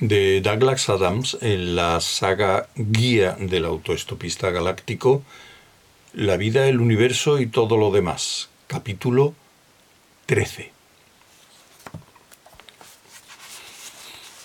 de Douglas Adams en la saga Guía del autoestopista galáctico, La vida, el universo y todo lo demás, capítulo 13.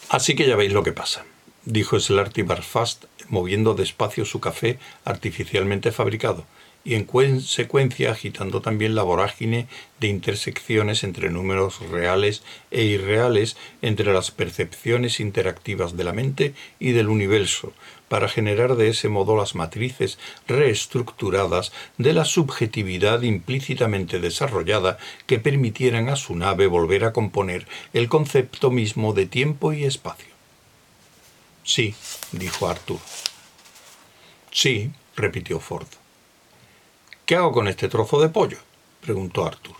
Así que ya veis lo que pasa, dijo Slarty Barfast, moviendo despacio su café artificialmente fabricado y en consecuencia agitando también la vorágine de intersecciones entre números reales e irreales entre las percepciones interactivas de la mente y del universo, para generar de ese modo las matrices reestructuradas de la subjetividad implícitamente desarrollada que permitieran a su nave volver a componer el concepto mismo de tiempo y espacio. Sí, dijo Arthur. Sí, repitió Ford. ¿Qué hago con este trozo de pollo? preguntó Arthur.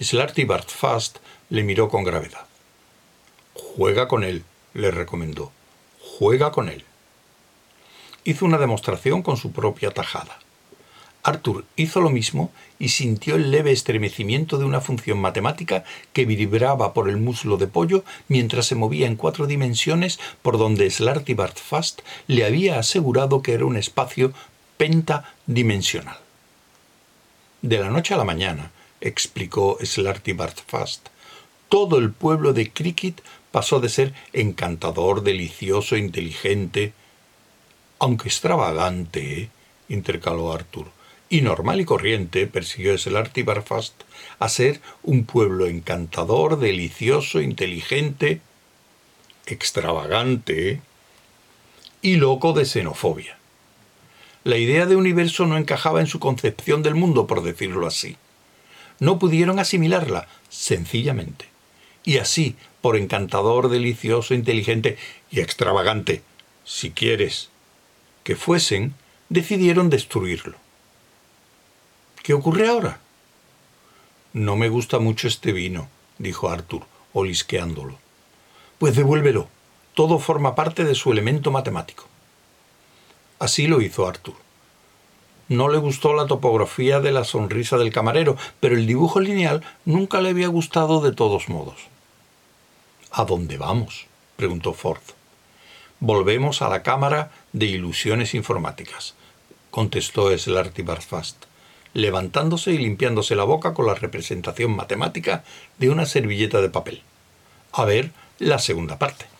Slarty Bartfast le miró con gravedad. Juega con él, le recomendó. Juega con él. Hizo una demostración con su propia tajada. Arthur hizo lo mismo y sintió el leve estremecimiento de una función matemática que vibraba por el muslo de pollo mientras se movía en cuatro dimensiones por donde Slarty Bartfast le había asegurado que era un espacio pentadimensional. De la noche a la mañana, explicó Slarty Bartfast, todo el pueblo de Cricket pasó de ser encantador, delicioso, inteligente, aunque extravagante, intercaló Arthur, y normal y corriente, persiguió Slarty Barfast, a ser un pueblo encantador, delicioso, inteligente, extravagante y loco de xenofobia. La idea de universo no encajaba en su concepción del mundo, por decirlo así. No pudieron asimilarla, sencillamente. Y así, por encantador, delicioso, inteligente y extravagante, si quieres, que fuesen, decidieron destruirlo. ¿Qué ocurre ahora? No me gusta mucho este vino, dijo Arthur, olisqueándolo. Pues devuélvelo. Todo forma parte de su elemento matemático. Así lo hizo Arthur. No le gustó la topografía de la sonrisa del camarero, pero el dibujo lineal nunca le había gustado de todos modos. ¿A dónde vamos? preguntó Ford. Volvemos a la cámara de ilusiones informáticas, contestó Slarty Barfast, levantándose y limpiándose la boca con la representación matemática de una servilleta de papel. A ver la segunda parte.